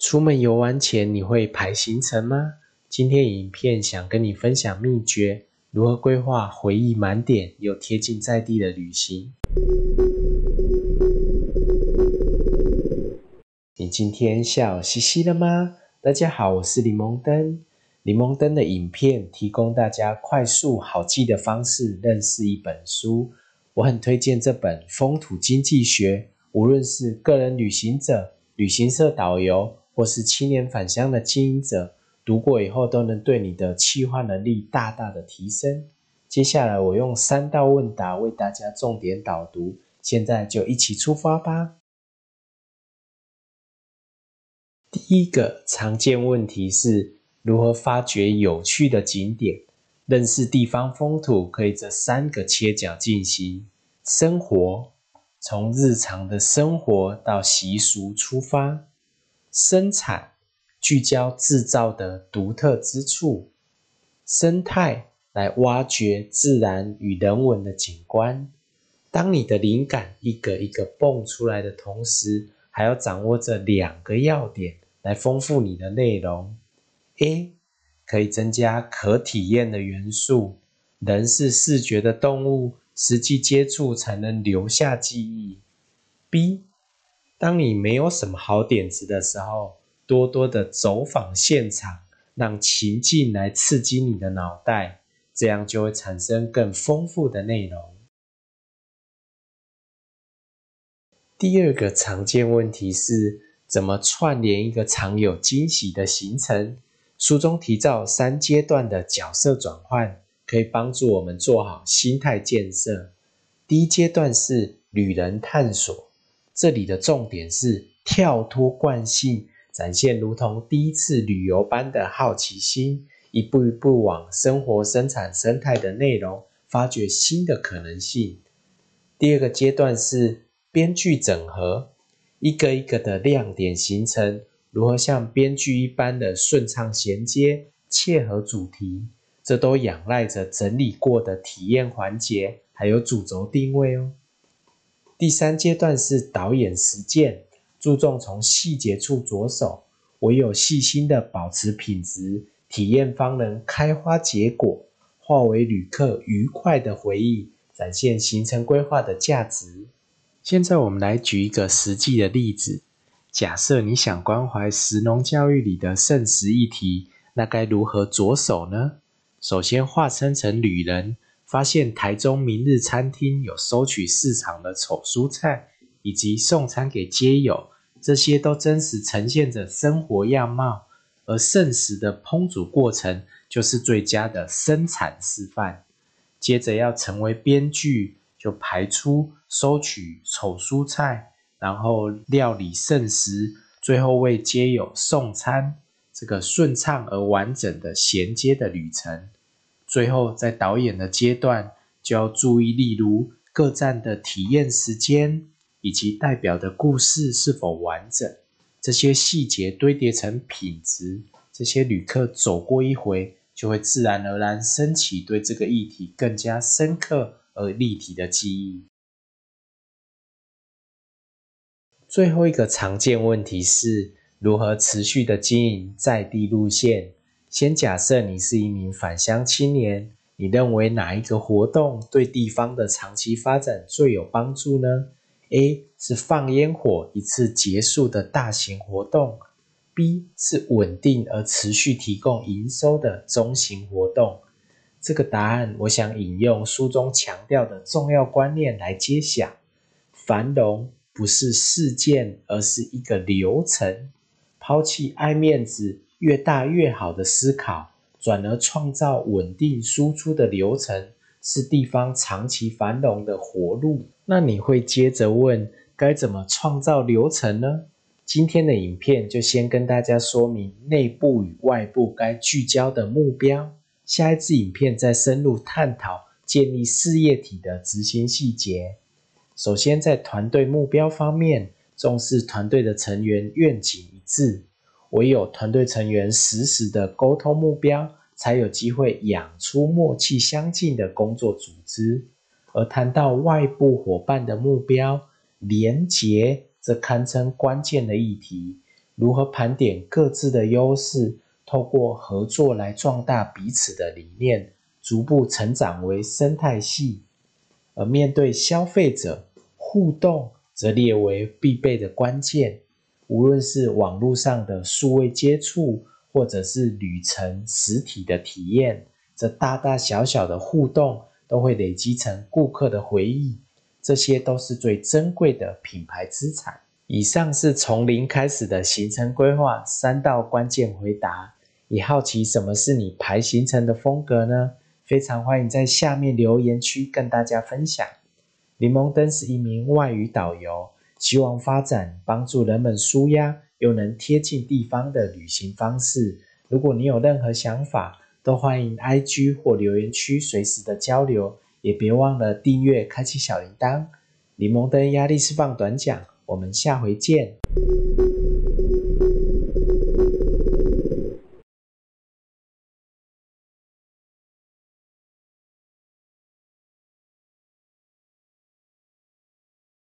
出门游玩前你会排行程吗？今天影片想跟你分享秘诀，如何规划回忆满点又贴近在地的旅行。你今天笑嘻嘻了吗？大家好，我是柠檬灯。柠檬灯的影片提供大家快速好记的方式认识一本书，我很推荐这本《风土经济学》，无论是个人旅行者、旅行社导游。或是青年返乡的经营者，读过以后都能对你的企划能力大大的提升。接下来我用三道问答为大家重点导读，现在就一起出发吧。第一个常见问题是如何发掘有趣的景点？认识地方风土可以这三个切角进行：生活，从日常的生活到习俗出发。生产聚焦制造的独特之处，生态来挖掘自然与人文的景观。当你的灵感一个一个蹦出来的同时，还要掌握这两个要点来丰富你的内容。A 可以增加可体验的元素，人是视觉的动物，实际接触才能留下记忆。B 当你没有什么好点子的时候，多多的走访现场，让情境来刺激你的脑袋，这样就会产生更丰富的内容。第二个常见问题是，怎么串联一个常有惊喜的行程？书中提到三阶段的角色转换，可以帮助我们做好心态建设。第一阶段是旅人探索。这里的重点是跳脱惯性，展现如同第一次旅游般的好奇心，一步一步往生活、生产、生态的内容发掘新的可能性。第二个阶段是编剧整合，一个一个的亮点形成，如何像编剧一般的顺畅衔接、切合主题，这都仰赖着整理过的体验环节，还有主轴定位哦。第三阶段是导演实践，注重从细节处着手，唯有细心的保持品质，体验方能开花结果，化为旅客愉快的回忆，展现行程规划的价值。现在我们来举一个实际的例子，假设你想关怀食农教育里的圣食议题，那该如何着手呢？首先化身成旅人。发现台中明日餐厅有收取市场的丑蔬菜，以及送餐给街友，这些都真实呈现着生活样貌。而剩食的烹煮过程就是最佳的生产示范。接着要成为编剧，就排出收取丑蔬菜，然后料理剩食，最后为街友送餐，这个顺畅而完整的衔接的旅程。最后，在导演的阶段，就要注意，例如各站的体验时间，以及代表的故事是否完整，这些细节堆叠成品质，这些旅客走过一回，就会自然而然升起对这个议题更加深刻而立体的记忆。最后一个常见问题是如何持续的经营在地路线。先假设你是一名返乡青年，你认为哪一个活动对地方的长期发展最有帮助呢？A 是放烟火一次结束的大型活动，B 是稳定而持续提供营收的中型活动。这个答案，我想引用书中强调的重要观念来揭晓：繁荣不是事件，而是一个流程。抛弃爱面子。越大越好的思考，转而创造稳定输出的流程，是地方长期繁荣的活路。那你会接着问，该怎么创造流程呢？今天的影片就先跟大家说明内部与外部该聚焦的目标。下一次影片再深入探讨建立事业体的执行细节。首先，在团队目标方面，重视团队的成员愿景一致。唯有团队成员实时的沟通目标，才有机会养出默契相近的工作组织。而谈到外部伙伴的目标连结，则堪称关键的议题。如何盘点各自的优势，透过合作来壮大彼此的理念，逐步成长为生态系。而面对消费者互动，则列为必备的关键。无论是网络上的数位接触，或者是旅程实体的体验，这大大小小的互动都会累积成顾客的回忆，这些都是最珍贵的品牌资产。以上是从零开始的行程规划三道关键回答。你好奇什么是你排行程的风格呢？非常欢迎在下面留言区跟大家分享。柠檬灯是一名外语导游，希望发展帮助人们舒压又能贴近地方的旅行方式。如果你有任何想法，都欢迎 IG 或留言区随时的交流，也别忘了订阅、开启小铃铛。柠檬灯压力释放短讲，我们下回见。